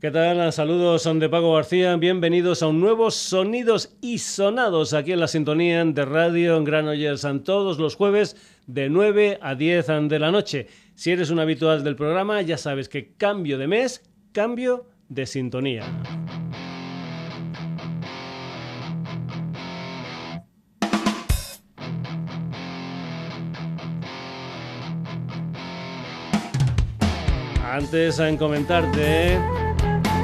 ¿Qué tal? Saludos, son de Paco García. Bienvenidos a un nuevo Sonidos y Sonados aquí en la sintonía de Radio en Granollers todos los jueves de 9 a 10 de la noche. Si eres un habitual del programa, ya sabes que cambio de mes, cambio de sintonía. Antes en comentarte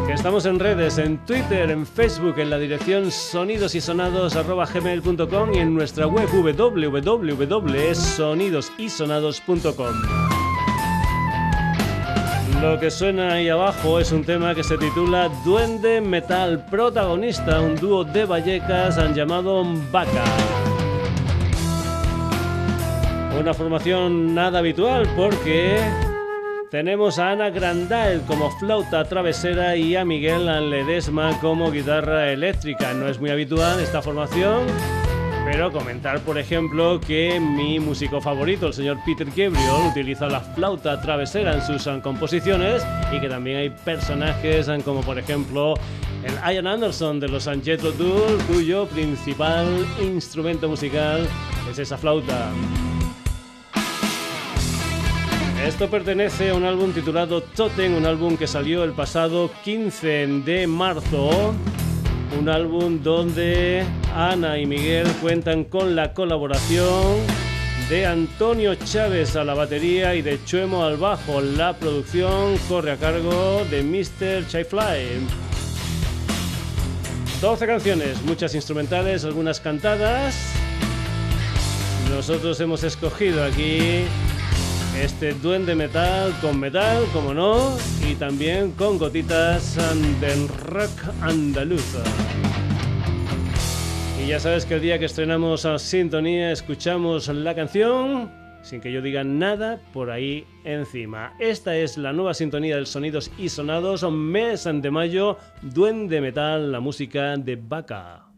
que estamos en redes, en Twitter, en Facebook, en la dirección sonidosysonados.gmail.com y en nuestra web www.sonidosysonados.com. Lo que suena ahí abajo es un tema que se titula Duende Metal, protagonista un dúo de Vallecas han llamado Vaca. Una formación nada habitual porque tenemos a Ana Grandal como flauta travesera y a Miguel Ledesma como guitarra eléctrica. No es muy habitual esta formación, pero comentar, por ejemplo, que mi músico favorito, el señor Peter Gabriel, utiliza la flauta travesera en sus composiciones y que también hay personajes como, por ejemplo, el Ian Anderson de los Angetro Tour, cuyo principal instrumento musical es esa flauta. Esto pertenece a un álbum titulado Totem, un álbum que salió el pasado 15 de marzo. Un álbum donde Ana y Miguel cuentan con la colaboración de Antonio Chávez a la batería y de Chuemo al bajo. La producción corre a cargo de Mr. Fly. 12 canciones, muchas instrumentales, algunas cantadas. Nosotros hemos escogido aquí este duende metal con metal, como no, y también con gotitas del rock andaluza. Y ya sabes que el día que estrenamos a Sintonía escuchamos la canción sin que yo diga nada por ahí encima. Esta es la nueva sintonía del Sonidos y Sonados, mes de mayo, Duende Metal, la música de Vaca.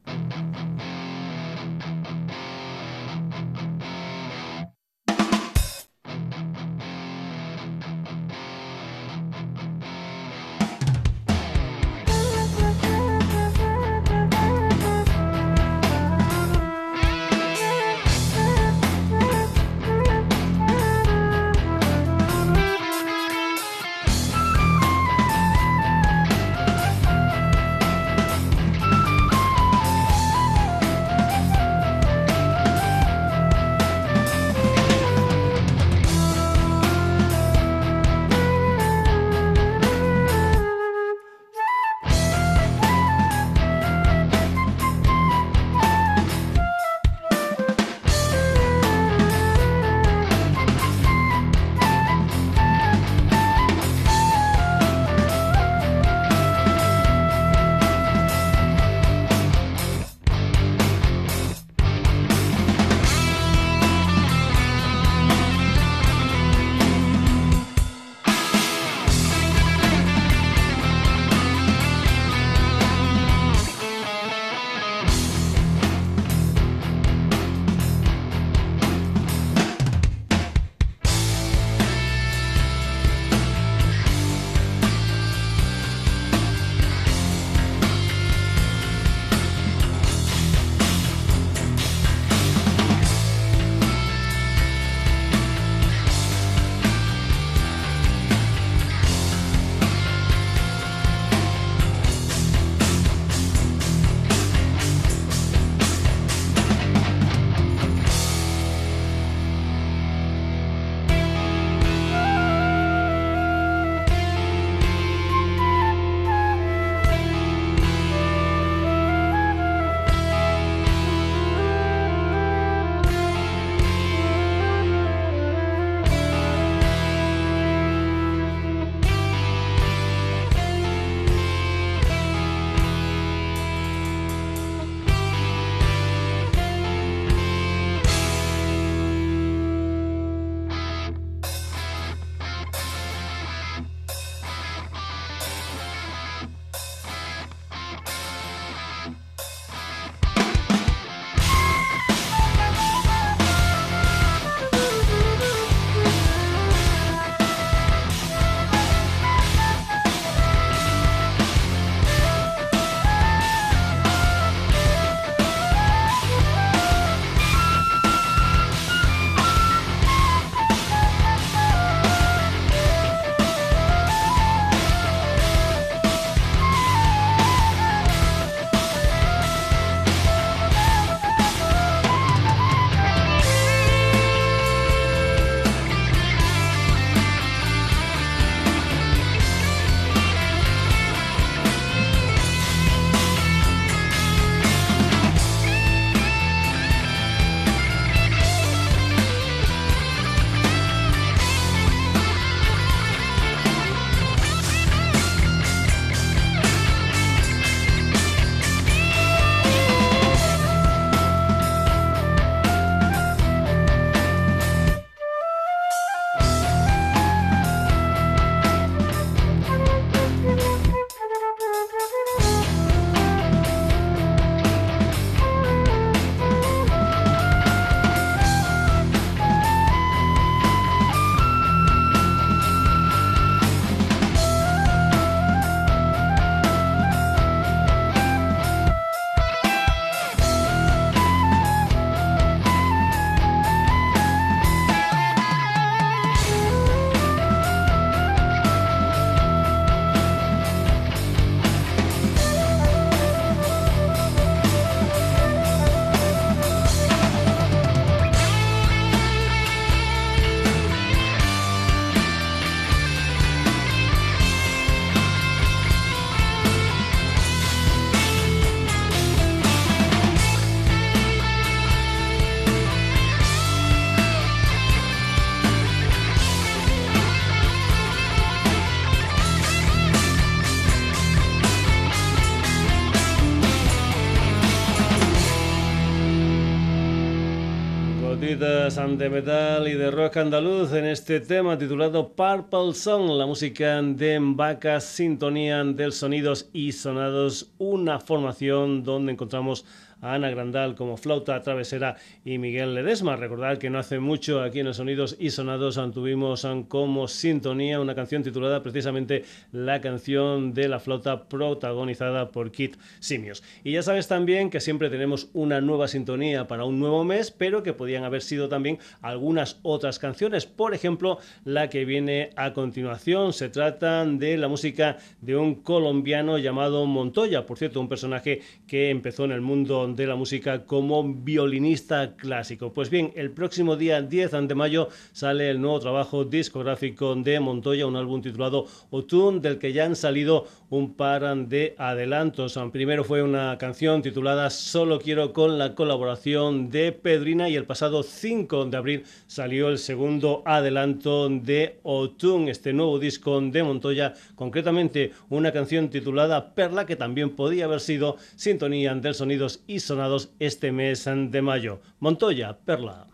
De metal y de rock andaluz en este tema titulado Purple Song, la música de Vaca, sintonía del sonidos y sonados, una formación donde encontramos Ana Grandal como flauta travesera y Miguel Ledesma. Recordad que no hace mucho aquí en los Sonidos y Sonados tuvimos como sintonía una canción titulada precisamente la canción de la flauta protagonizada por Kit Simios. Y ya sabes también que siempre tenemos una nueva sintonía para un nuevo mes, pero que podían haber sido también algunas otras canciones. Por ejemplo, la que viene a continuación se trata de la música de un colombiano llamado Montoya, por cierto, un personaje que empezó en el mundo de la música como violinista clásico. Pues bien, el próximo día 10 de mayo sale el nuevo trabajo discográfico de Montoya, un álbum titulado Otun, del que ya han salido un par de adelantos. Primero fue una canción titulada Solo quiero con la colaboración de Pedrina y el pasado 5 de abril salió el segundo adelanto de Otun, este nuevo disco de Montoya, concretamente una canción titulada Perla que también podía haber sido sintonía del sonidos y sonados este mes de mayo. Montoya, Perla.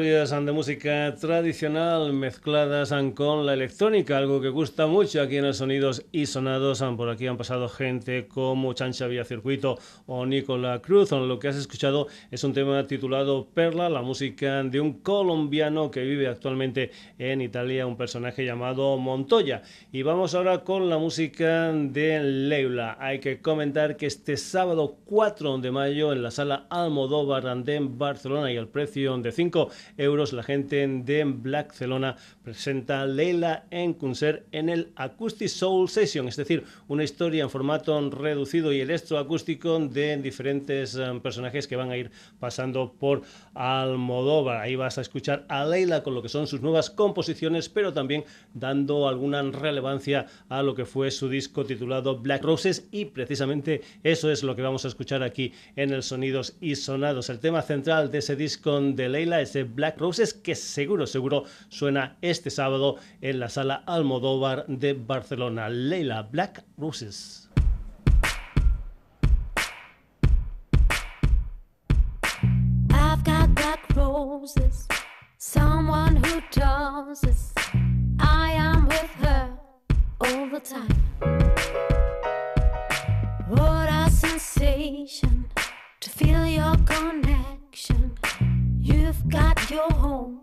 Historias de música tradicional mezcladas con la electrónica, algo que gusta mucho aquí en los Sonidos y Sonados. Por aquí han pasado gente como Chancha Vía Circuito o Nicola Cruz. Lo que has escuchado es un tema titulado Perla, la música de un colombiano que vive actualmente en Italia, un personaje llamado Montoya. Y vamos ahora con la música de Leila. Hay que comentar que este sábado 4 de mayo en la sala Almodóvar de Barcelona y el precio de 5 euros. La gente de Blackcelona presenta Leila en concert en el Acoustic Soul Session, es decir, una historia en formato reducido y electroacústico de diferentes eh, personajes que van a ir pasando por Almodóvar. Ahí vas a escuchar a Leila con lo que son sus nuevas composiciones, pero también dando alguna relevancia a lo que fue su disco titulado Black Roses y precisamente eso es lo que vamos a escuchar aquí en el Sonidos y Sonados. El tema central de ese disco de Leila es Black Roses que seguro, seguro suena este sábado en la sala Almodóvar de Barcelona. Leila Black Roses. I've got black roses, someone who this. I am with her all the time. What a sensation to feel your connection. You've got your home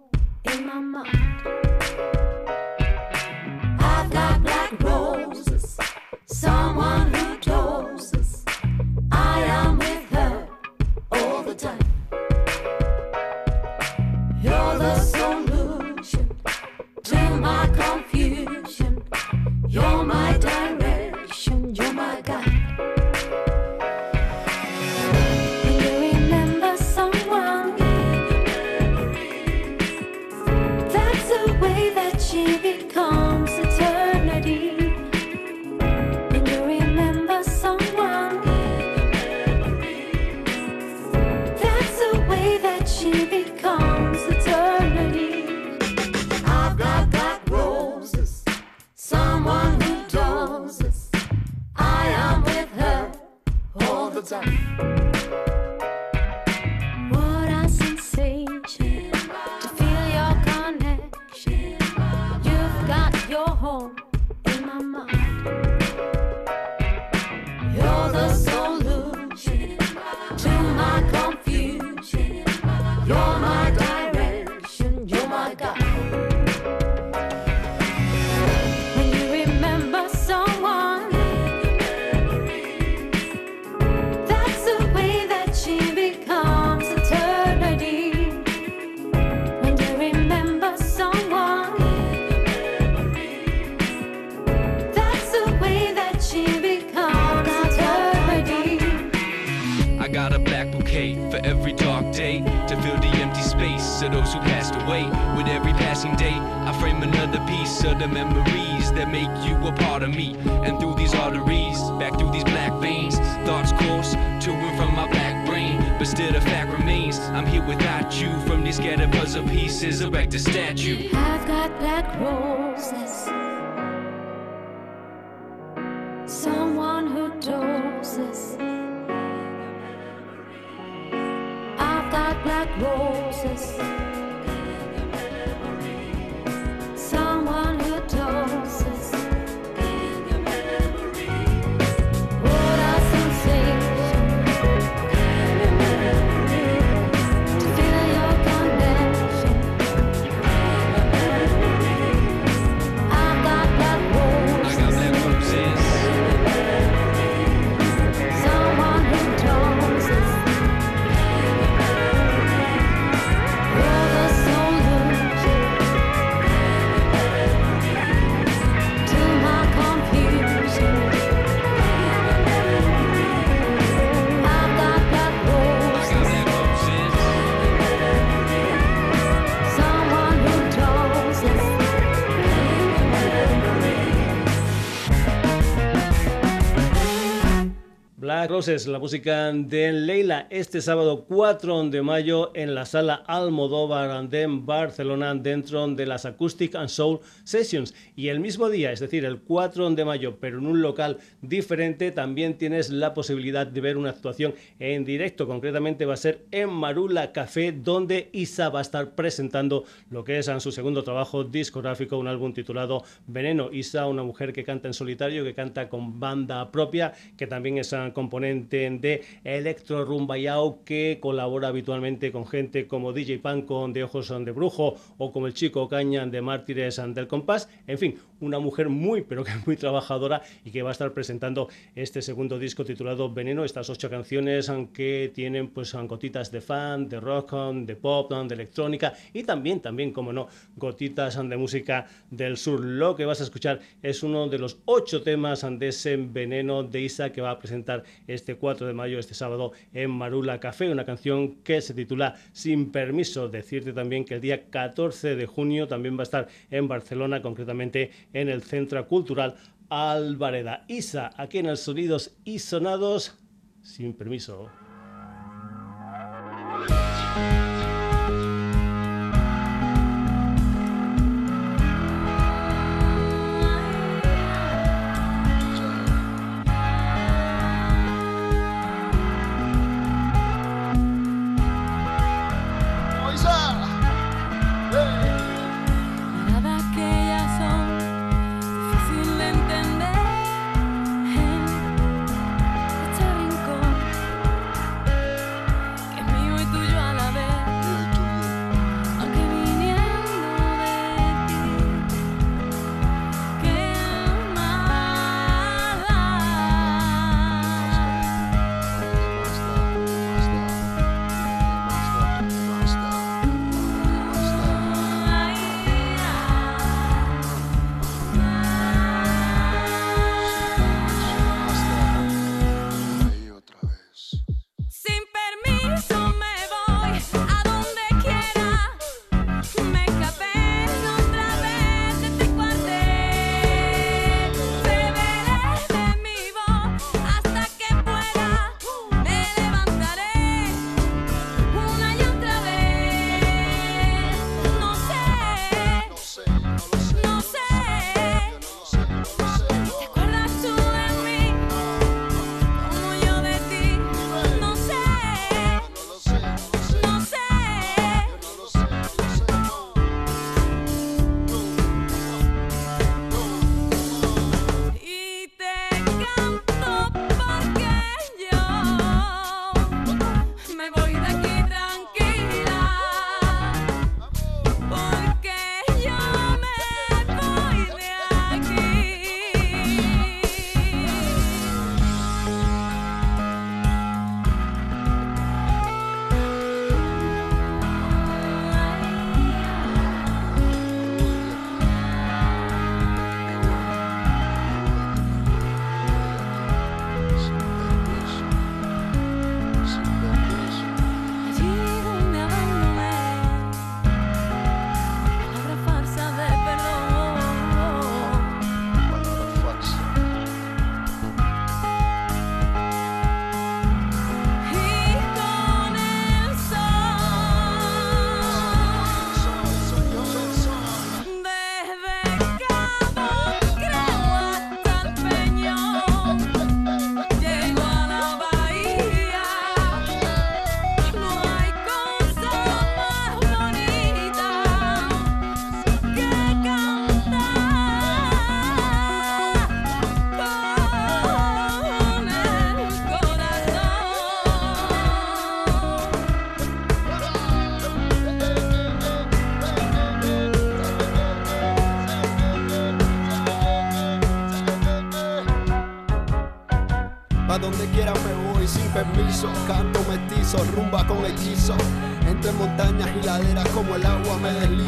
roses. Roses, la música de Leila, este sábado 4 de mayo en la sala Almodóvar de Barcelona dentro de las Acoustic and Soul Sessions. Y el mismo día, es decir, el 4 de mayo, pero en un local diferente, también tienes la posibilidad de ver una actuación en directo. Concretamente va a ser en Marula Café, donde Isa va a estar presentando lo que es en su segundo trabajo discográfico, un álbum titulado Veneno. Isa, una mujer que canta en solitario, que canta con banda propia, que también es componente de Electro Rumbayao que colabora habitualmente con gente como DJ Panco de Ojos de Brujo o como el chico Caña de Mártires del Compás. En fin, una mujer muy, pero que muy trabajadora y que va a estar presentando este segundo disco titulado Veneno. Estas ocho canciones que tienen pues gotitas de fan, de rock, de pop, de electrónica y también, también, como no, gotitas de música del sur. Lo que vas a escuchar es uno de los ocho temas de ese Veneno de Isa que va a presentar este 4 de mayo, este sábado, en Marula Café, una canción que se titula Sin Permiso. Decirte también que el día 14 de junio también va a estar en Barcelona, concretamente en el Centro Cultural Alvareda. Isa, aquí en el Sonidos y Sonados, sin permiso.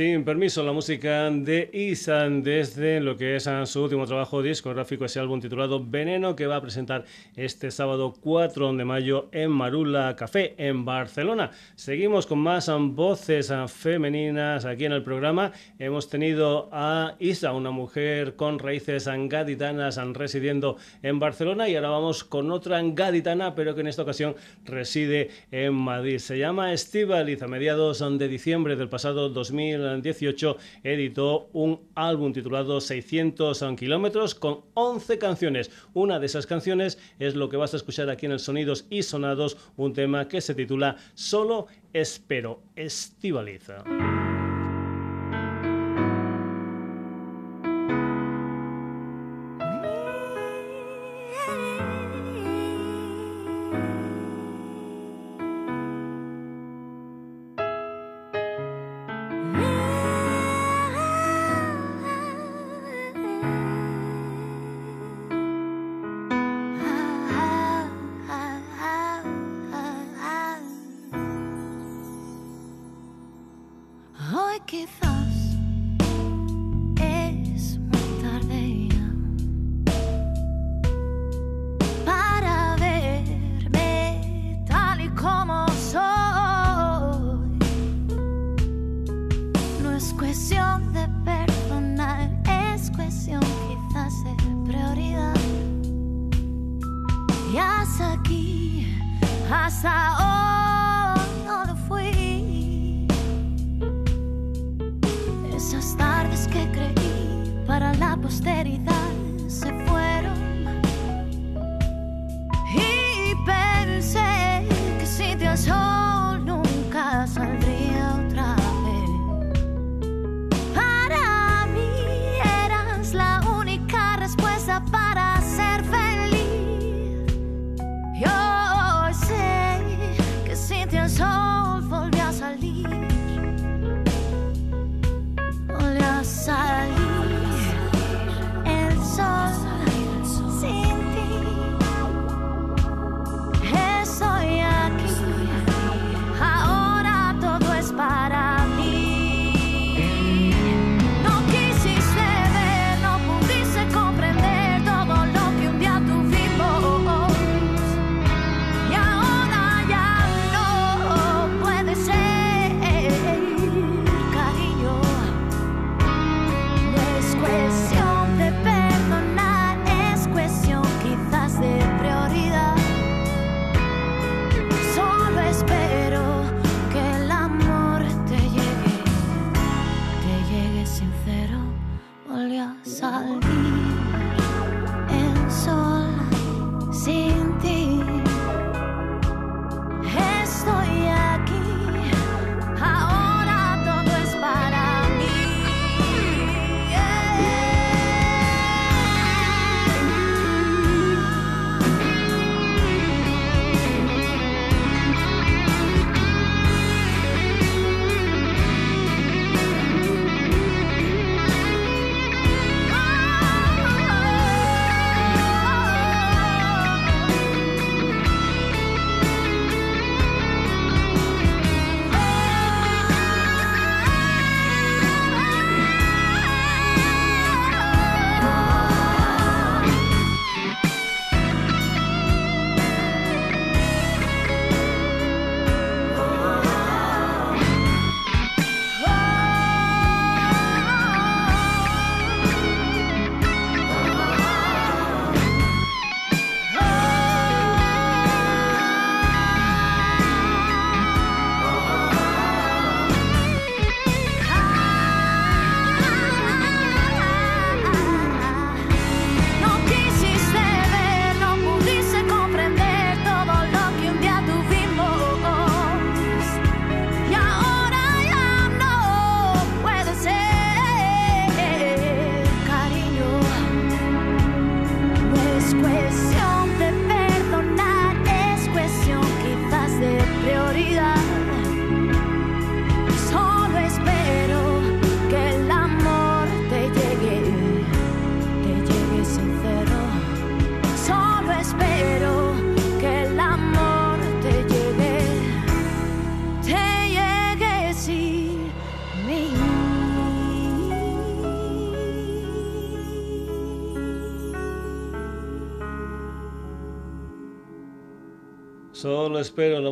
Sin permiso, la música de Isan desde lo que es su último trabajo discográfico, ese álbum titulado Veneno, que va a presentar este sábado 4 de mayo en Marula Café, en Barcelona. Seguimos con más voces femeninas aquí en el programa. Hemos tenido a Isa, una mujer con raíces gaditanas residiendo en Barcelona, y ahora vamos con otra gaditana, pero que en esta ocasión reside en Madrid. Se llama Estivaliz, a mediados de diciembre del pasado 2000 2018 editó un álbum titulado 600 kilómetros con 11 canciones. Una de esas canciones es lo que vas a escuchar aquí en el Sonidos y Sonados, un tema que se titula Solo espero estivaliza.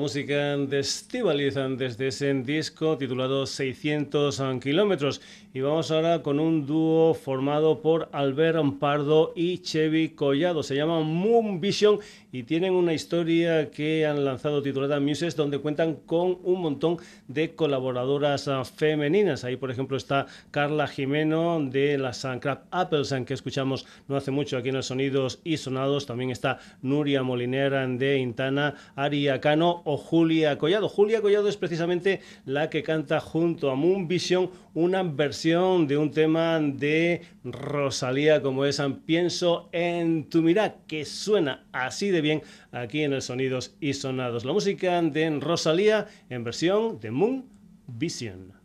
Música de Estivaliz desde ese disco titulado 600 kilómetros. Y vamos ahora con un dúo formado por Albert Pardo y Chevy Collado. Se llama Moon Vision y tienen una historia que han lanzado titulada Muses donde cuentan con un montón de colaboradoras ah, femeninas. Ahí, por ejemplo, está Carla Jimeno de las Crab Apples que escuchamos no hace mucho aquí en los Sonidos y Sonados. También está Nuria Molinera de Intana, Aria Cano o Julia Collado. Julia Collado es precisamente la que canta junto a Moon Vision una versión de un tema de Rosalía como es Pienso en tu mirada, que suena así de bien aquí en el Sonidos y Sonados. La música de Rosalía en versión de Moon Vision.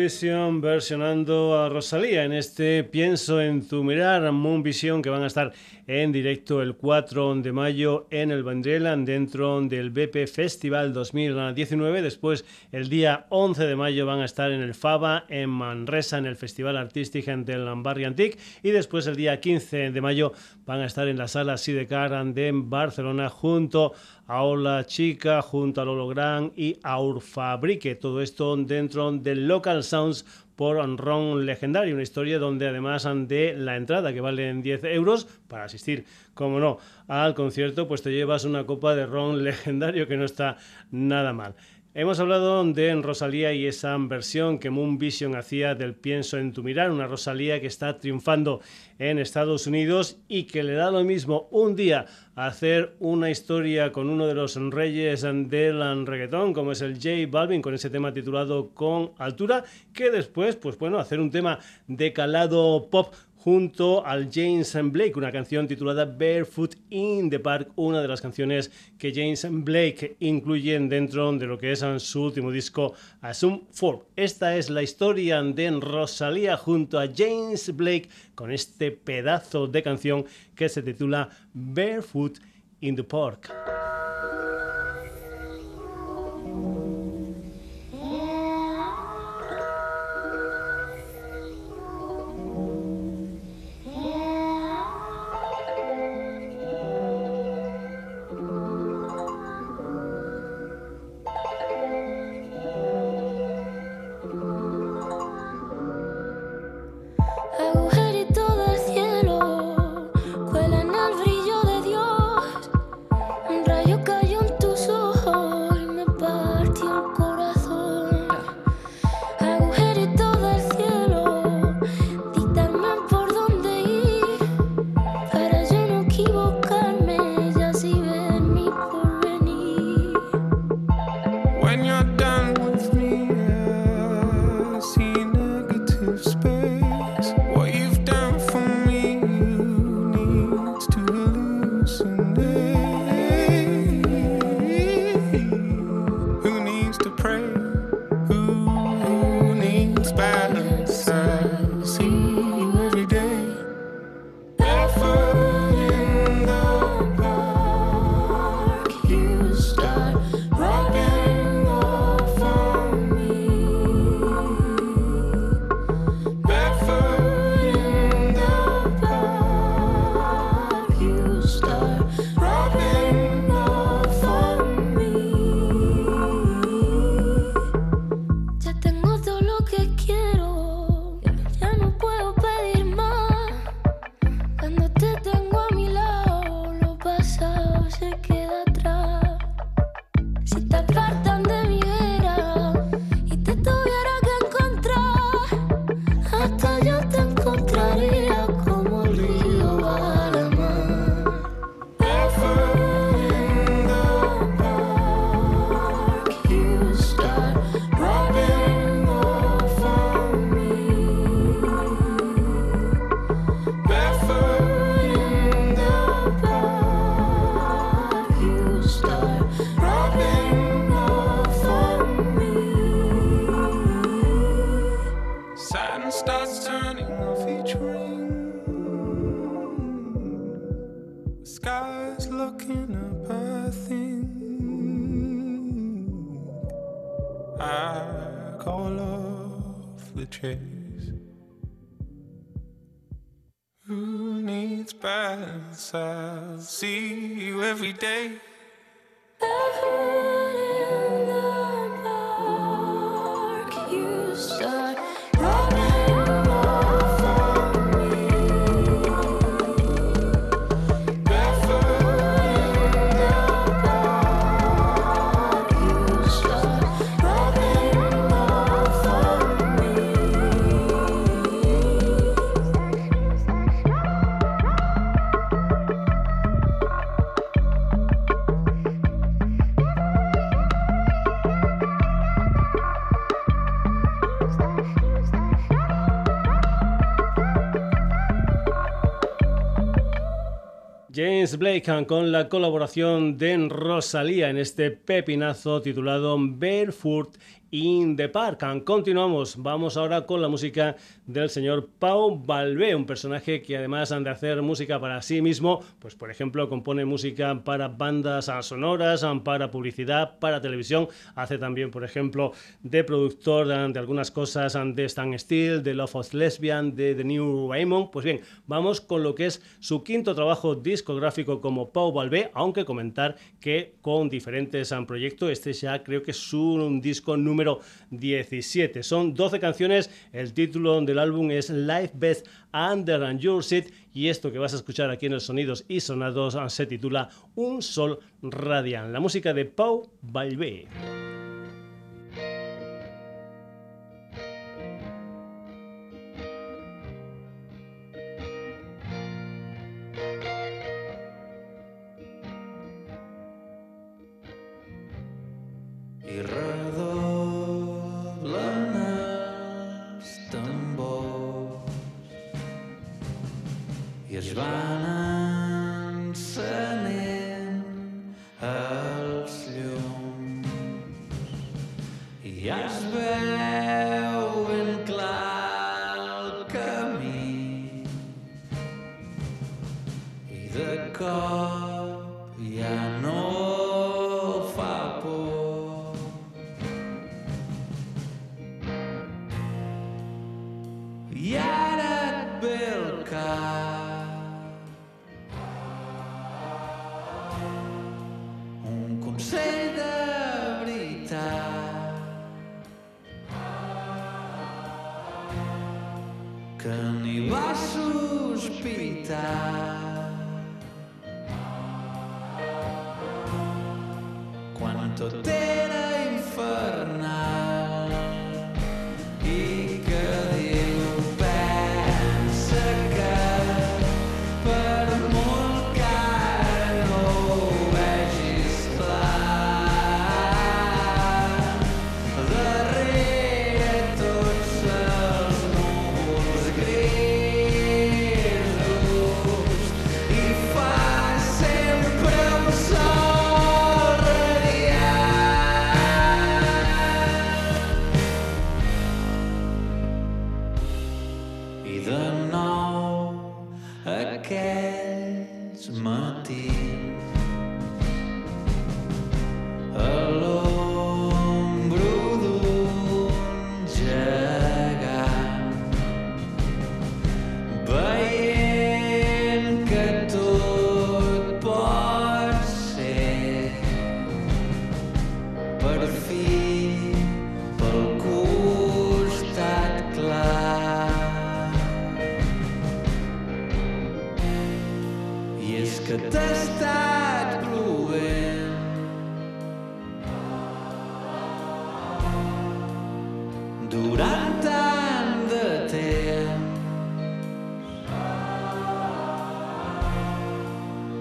Versionando a Rosalía en este Pienso en tu mirar, Moon Vision, que van a estar en directo el 4 de mayo en el Vendrell dentro del BP Festival 2019. Después, el día 11 de mayo, van a estar en el Faba, en Manresa, en el Festival Artístico del Barri Antic. Y después, el día 15 de mayo, van a estar en la sala Sidecar de Barcelona junto a Ola Chica, junto al Hologram y a Urfabrique. Todo esto dentro del Local Sounds por Ron Legendary, una historia donde además de la entrada que vale 10 euros para asistir, como no, al concierto, pues te llevas una copa de Ron Legendario que no está nada mal. Hemos hablado de Rosalía y esa versión que Moon Vision hacía del Pienso en tu mirar, una Rosalía que está triunfando en Estados Unidos y que le da lo mismo un día hacer una historia con uno de los reyes del reggaetón, como es el J Balvin, con ese tema titulado Con Altura, que después, pues bueno, hacer un tema de calado pop junto al James Blake, una canción titulada Barefoot in the Park, una de las canciones que James Blake incluye dentro de lo que es su último disco Assume 4. Esta es la historia de Rosalía junto a James Blake con este pedazo de canción que se titula Barefoot in the Park. I call off the chase. Who needs balance? I'll see you every day. Every day. James Blake con la colaboración de Rosalía en este pepinazo titulado Barefoot in the Park. Continuamos, vamos ahora con la música del señor Pau Balbé, un personaje que además de hacer música para sí mismo, pues por ejemplo compone música para bandas sonoras, para publicidad, para televisión, hace también por ejemplo de productor de algunas cosas de Stan Steel, de Love of Lesbian, de The New Raymond. Pues bien, vamos con lo que es su quinto trabajo discográfico como Pau Balbé, aunque comentar que con diferentes proyectos, este ya creo que es un disco número número 17. Son 12 canciones, el título del álbum es Life Best Under and Your Seat y esto que vas a escuchar aquí en los Sonidos y Sonados se titula Un Sol Radiant, la música de Pau Balbé. als llums i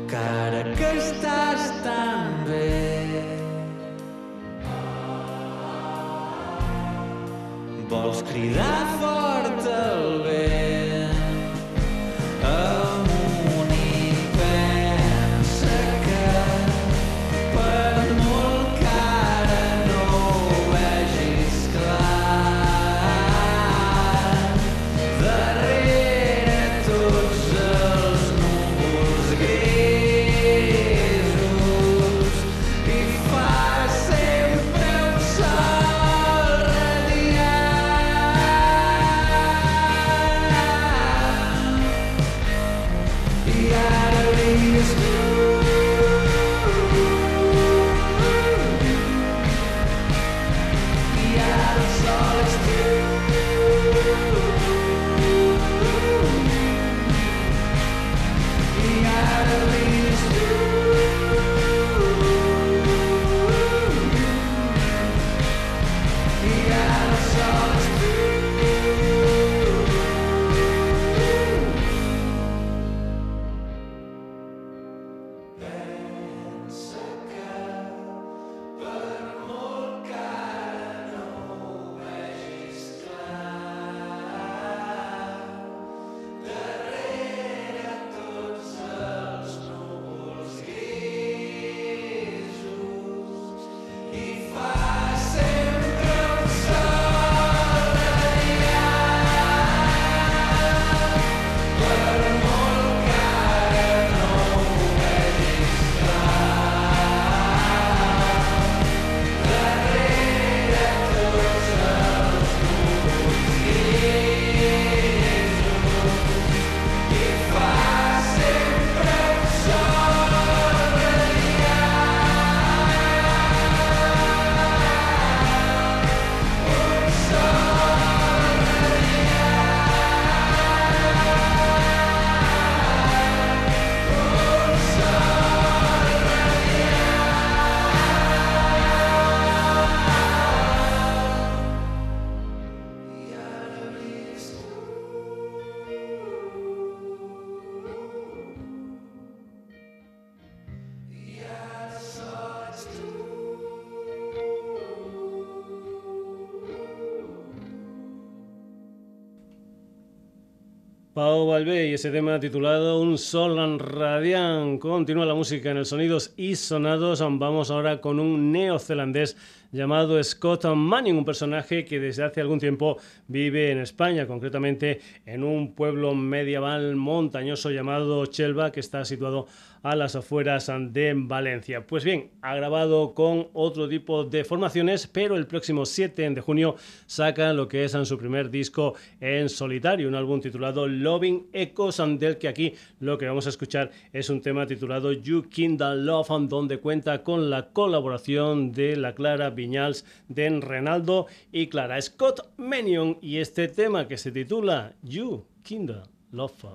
encara que estàs tan bé. Vols cridar fort el Pau Valvé y ese tema titulado Un Sol Radiant. Continúa la música en el Sonidos y Sonados. Vamos ahora con un neozelandés llamado Scott Manning, un personaje que desde hace algún tiempo vive en España, concretamente en un pueblo medieval montañoso llamado Chelva, que está situado a las afueras de Valencia. Pues bien, ha grabado con otro tipo de formaciones, pero el próximo 7 de junio saca lo que es su primer disco en solitario, un álbum titulado Loving Echoes, del que aquí lo que vamos a escuchar es un tema titulado You Kindle Love, donde cuenta con la colaboración de la Clara Viñals, de Renaldo y Clara Scott Menion, y este tema que se titula You Kindle Love.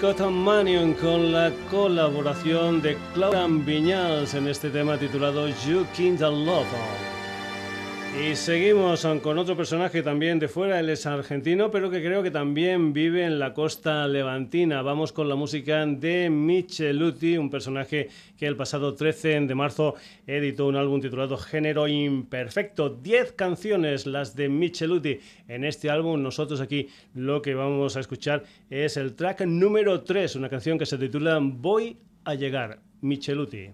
Scott Manion con la colaboración de Claudia Viñals en este tema titulado You Kindle Love. Y seguimos con otro personaje también de fuera, él es argentino, pero que creo que también vive en la costa levantina. Vamos con la música de Micheluti, un personaje que el pasado 13 de marzo editó un álbum titulado Género Imperfecto. Diez canciones las de Micheluti en este álbum. Nosotros aquí lo que vamos a escuchar es el track número 3, una canción que se titula Voy a llegar, Micheluti.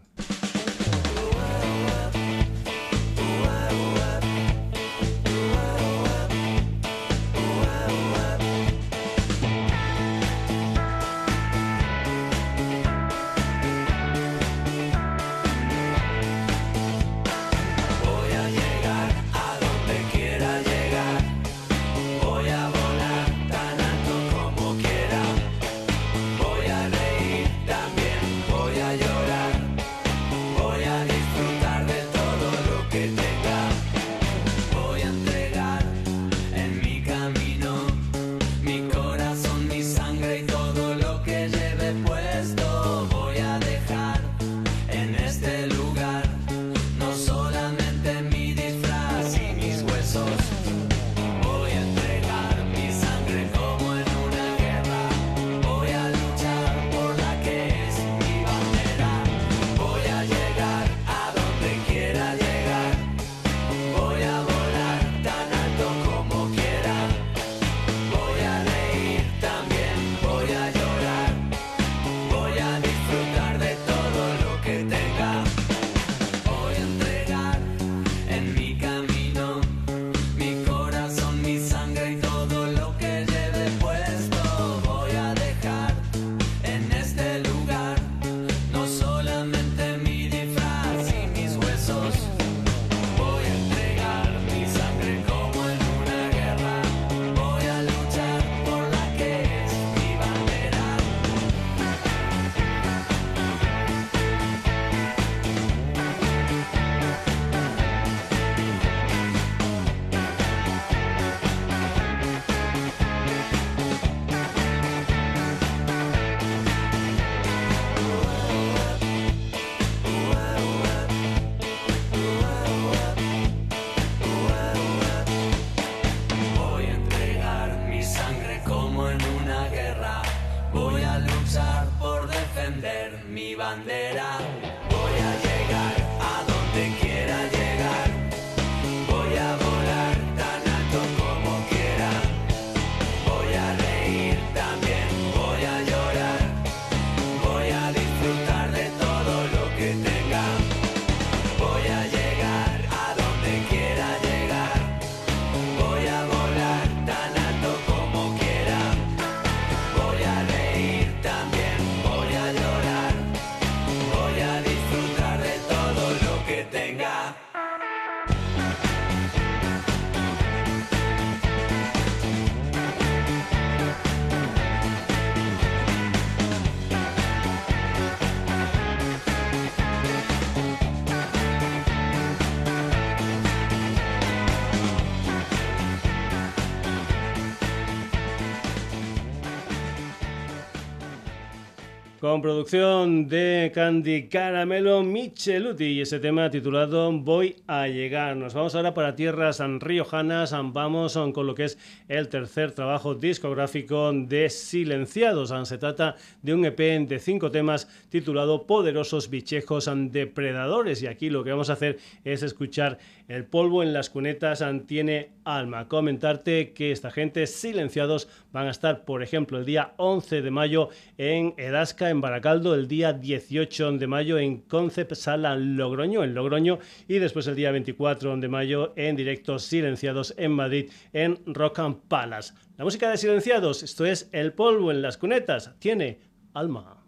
Con producción de Candy Caramelo Micheluti y ese tema titulado Voy a llegar. Nos vamos ahora para tierras riojanas, vamos con lo que es el tercer trabajo discográfico de Silenciados. Se trata de un EP de cinco temas titulado Poderosos Bichejos Depredadores y aquí lo que vamos a hacer es escuchar el polvo en las cunetas tiene alma. Comentarte que esta gente silenciados van a estar, por ejemplo, el día 11 de mayo en Edasca, en Baracaldo, el día 18 de mayo en Concept Sala Logroño, en Logroño, y después el día 24 de mayo en directo Silenciados en Madrid, en Rock and Palace. La música de Silenciados, esto es El polvo en las cunetas, tiene alma.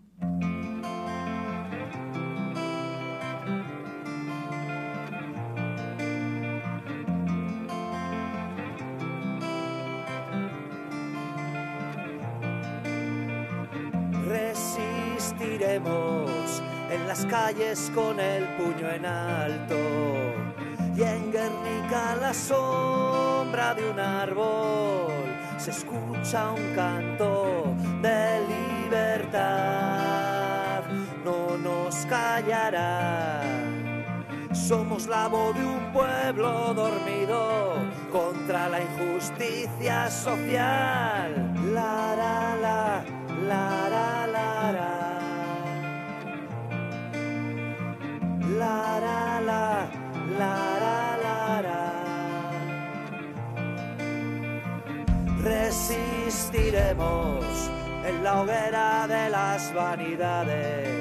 En las calles con el puño en alto y en Guernica la sombra de un árbol se escucha un canto de libertad, no nos callará Somos la voz de un pueblo dormido contra la injusticia social. La, la, la, la, la, la, la. La, la, la, la, la, la. Resistiremos en la hoguera de las vanidades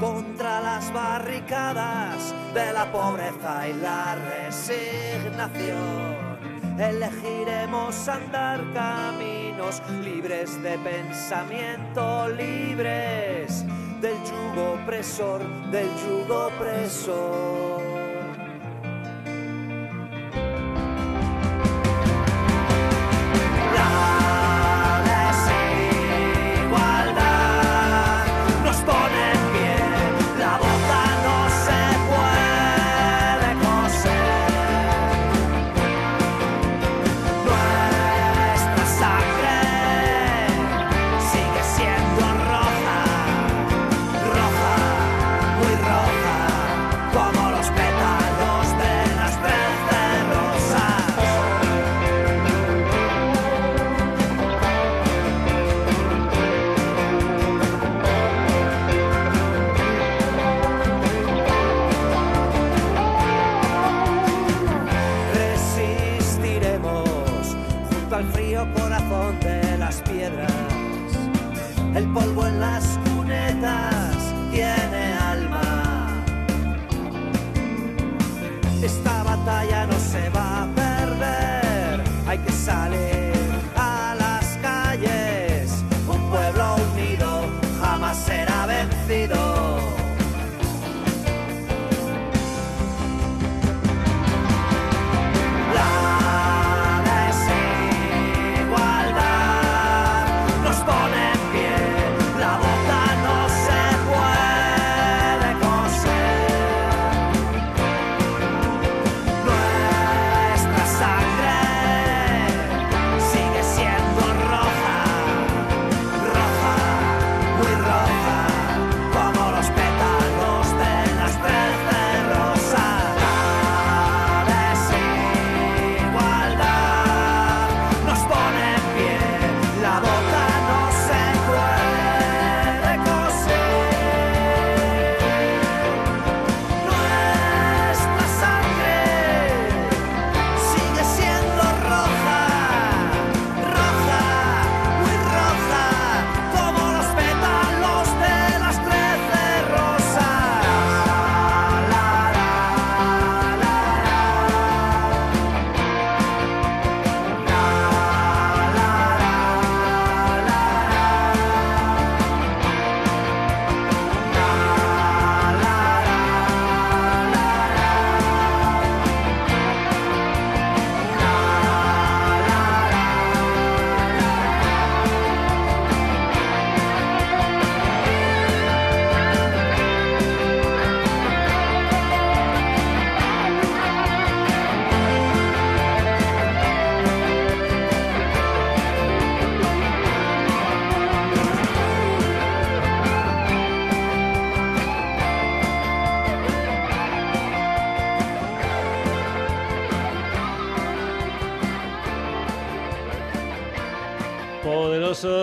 contra las barricadas de la pobreza y la resignación. Elegiremos andar caminos libres de pensamiento, libres del yugo opresor, del yugo opresor.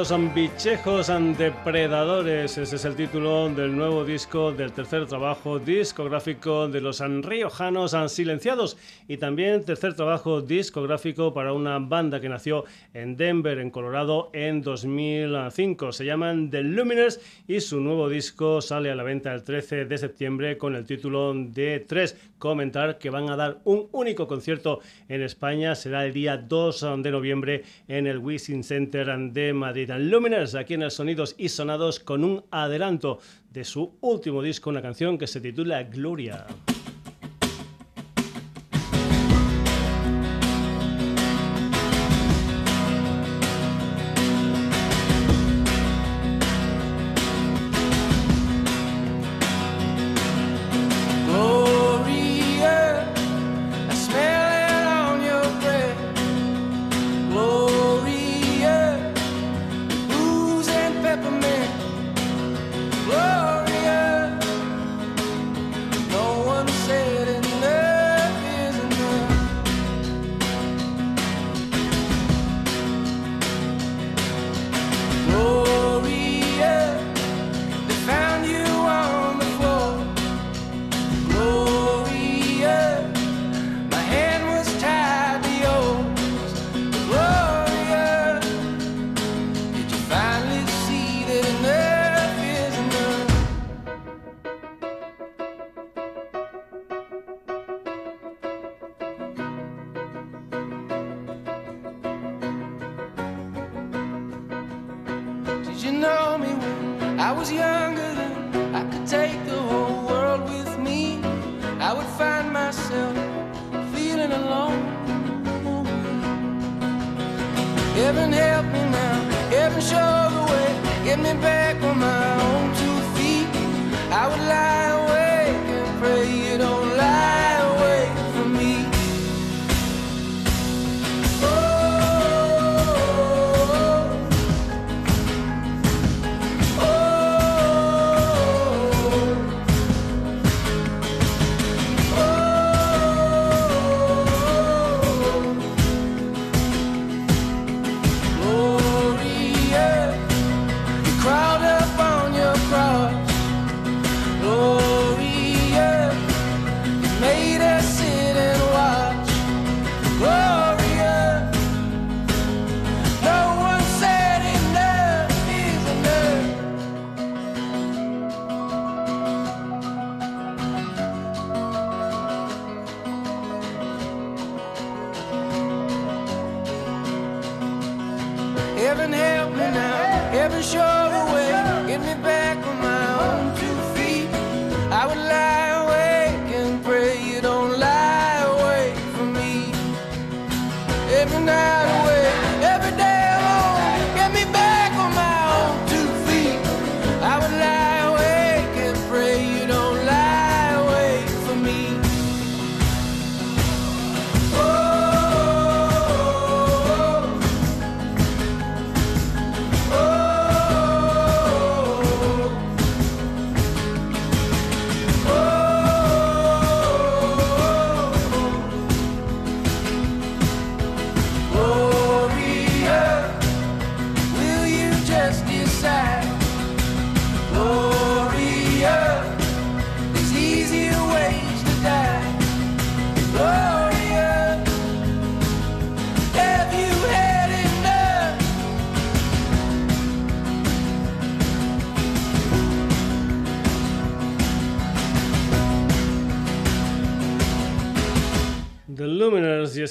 Son bichejos depredadores. Ese es el título del nuevo disco del tercer trabajo discográfico de los riojanos silenciados y también tercer trabajo discográfico para una banda que nació en Denver, en Colorado, en 2005. Se llaman The Luminers y su nuevo disco sale a la venta el 13 de septiembre con el título de 3. Comentar que van a dar un único concierto en España. Será el día 2 de noviembre en el Wishing Center de Madrid. Luminers aquí en el Sonidos y Sonados con un adelanto de su último disco, una canción que se titula Gloria.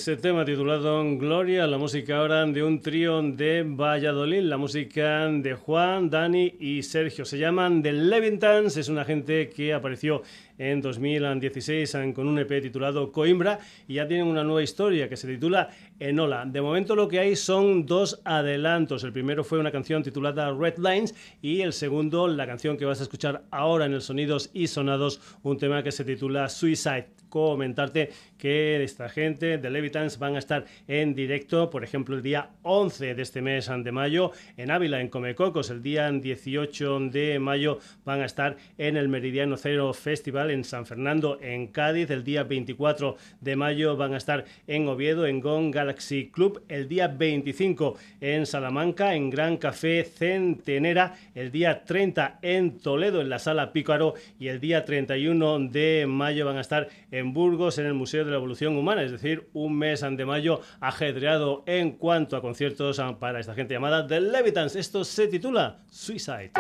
Ese tema titulado Gloria, la música ahora de un trío de Valladolid, la música de Juan, Dani y Sergio. Se llaman The Levintans, es una gente que apareció en 2016 con un EP titulado Coimbra y ya tienen una nueva historia que se titula Enola. De momento lo que hay son dos adelantos. El primero fue una canción titulada Red Lines y el segundo la canción que vas a escuchar ahora en el Sonidos y Sonados, un tema que se titula Suicide. Comentarte que esta gente de Levitans van a estar en directo, por ejemplo, el día 11 de este mes de mayo en Ávila, en Comecocos. El día 18 de mayo van a estar en el Meridiano Cero Festival en San Fernando, en Cádiz. El día 24 de mayo van a estar en Oviedo, en Gong Galaxy Club. El día 25 en Salamanca, en Gran Café Centenera. El día 30 en Toledo, en la Sala Pícaro. Y el día 31 de mayo van a estar en Burgos, en el Museo de la Evolución Humana. Es decir, un mes de mayo ajedreado en cuanto a conciertos para esta gente llamada The Levitans. Esto se titula Suicide.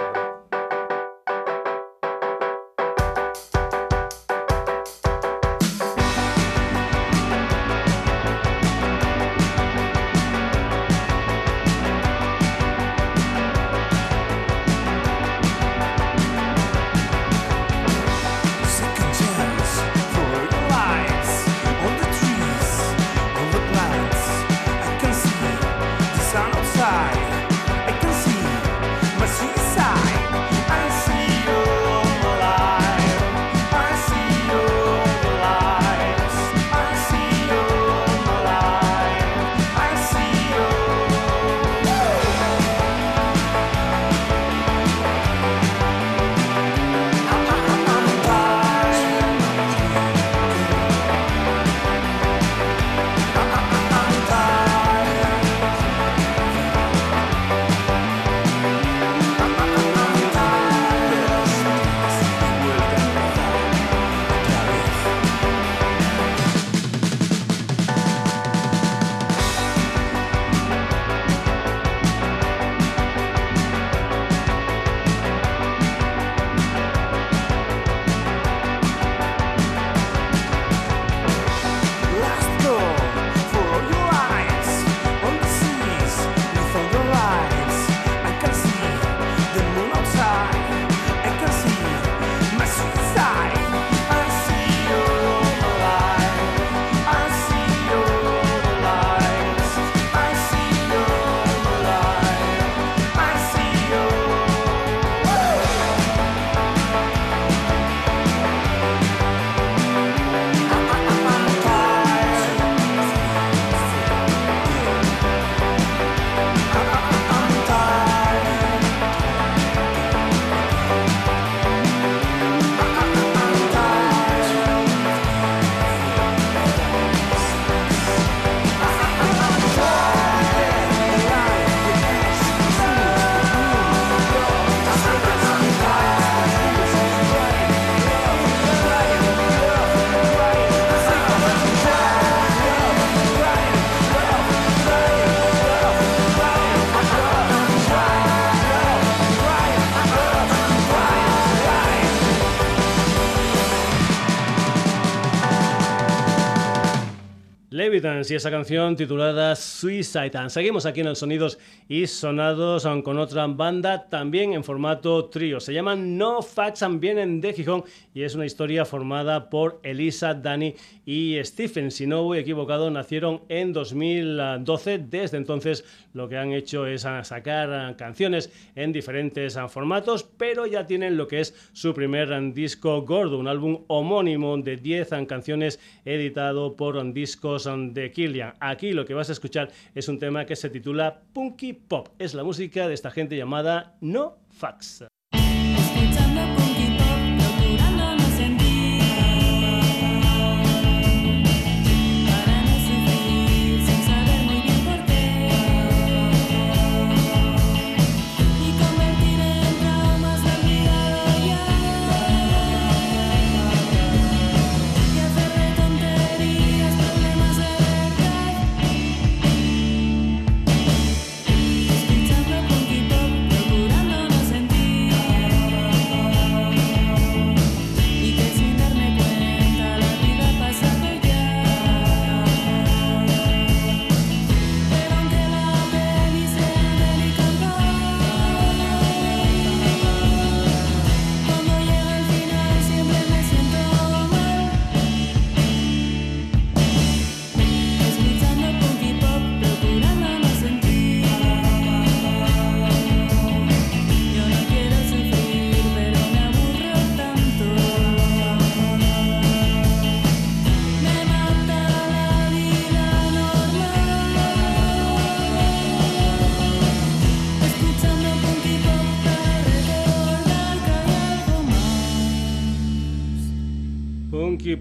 Evidence y esa canción titulada Suicide. Seguimos aquí en el Sonidos y Sonados con otra banda también en formato trío. Se llaman No Facts and vienen de Gijón y es una historia formada por Elisa, Dani y Stephen. Si no voy equivocado, nacieron en 2012. Desde entonces lo que han hecho es sacar canciones en diferentes formatos, pero ya tienen lo que es su primer disco gordo, un álbum homónimo de 10 canciones editado por Discos de Killian. Aquí lo que vas a escuchar es un tema que se titula Punky Pop. Es la música de esta gente llamada No Fax.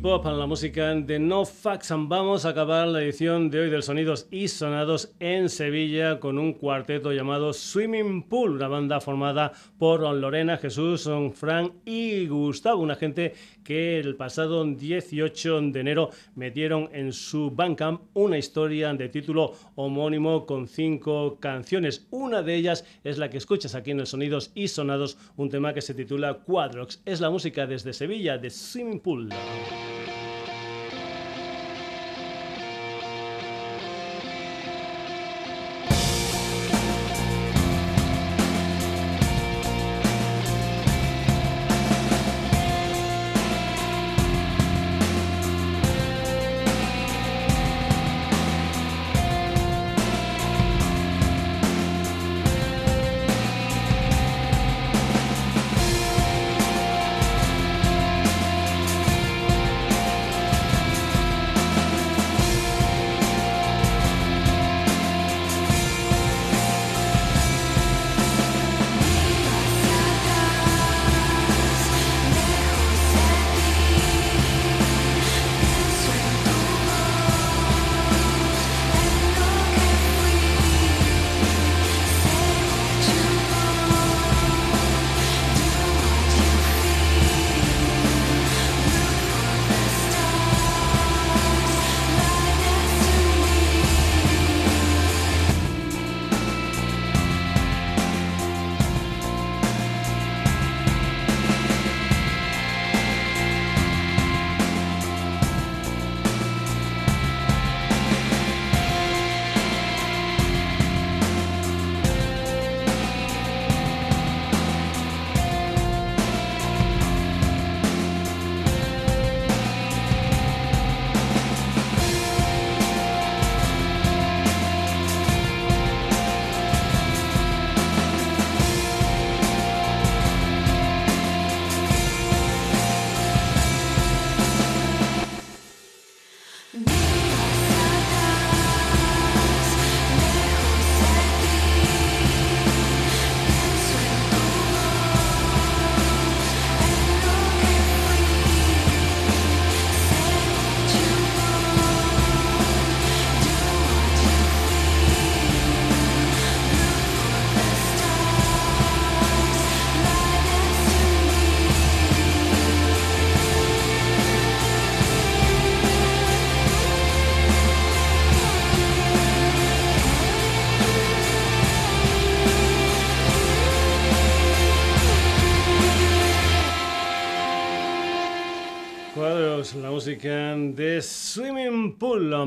Pop la música de No Facts. Vamos a acabar la edición de hoy del Sonidos y Sonados en Sevilla con un cuarteto llamado Swimming Pool, una banda formada por Lorena, Jesús, Fran y Gustavo, una gente que el pasado 18 de enero metieron en su Bandcamp una historia de título homónimo con cinco canciones. Una de ellas es la que escuchas aquí en el Sonidos y Sonados, un tema que se titula Quadrox. Es la música desde Sevilla de Swimming Pool.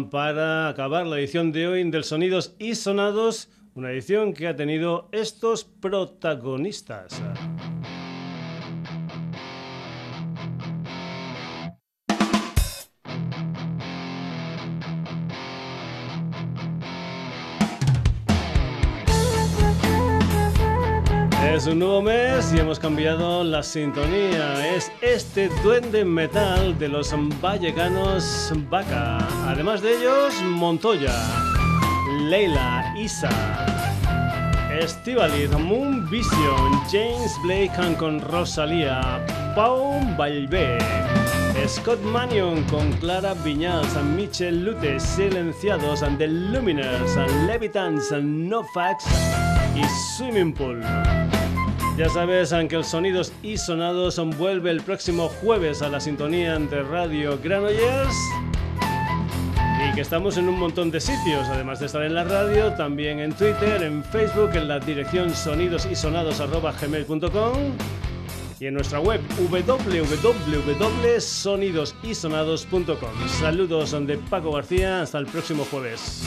Para acabar la edición de hoy del Sonidos y Sonados, una edición que ha tenido estos protagonistas. Es un nuevo mes y hemos cambiado la sintonía. Es este duende metal de los vallecanos Vaca. Además de ellos, Montoya, Leila, Isa, Estivaliz, Moon Vision, James Blake con Rosalía, Pau Balbé. Scott Manion con Clara Viñals, Michel Lute, Silenciados, The Luminers, Levitans, No Facts y Swimming Pool. Ya sabes, aunque el Sonidos y Sonados vuelve el próximo jueves a la sintonía de Radio Granollers y que estamos en un montón de sitios, además de estar en la radio, también en Twitter, en Facebook, en la dirección sonidosysonados.gmail.com y en nuestra web www.sonidosysonados.com. Saludos de Paco García, hasta el próximo jueves.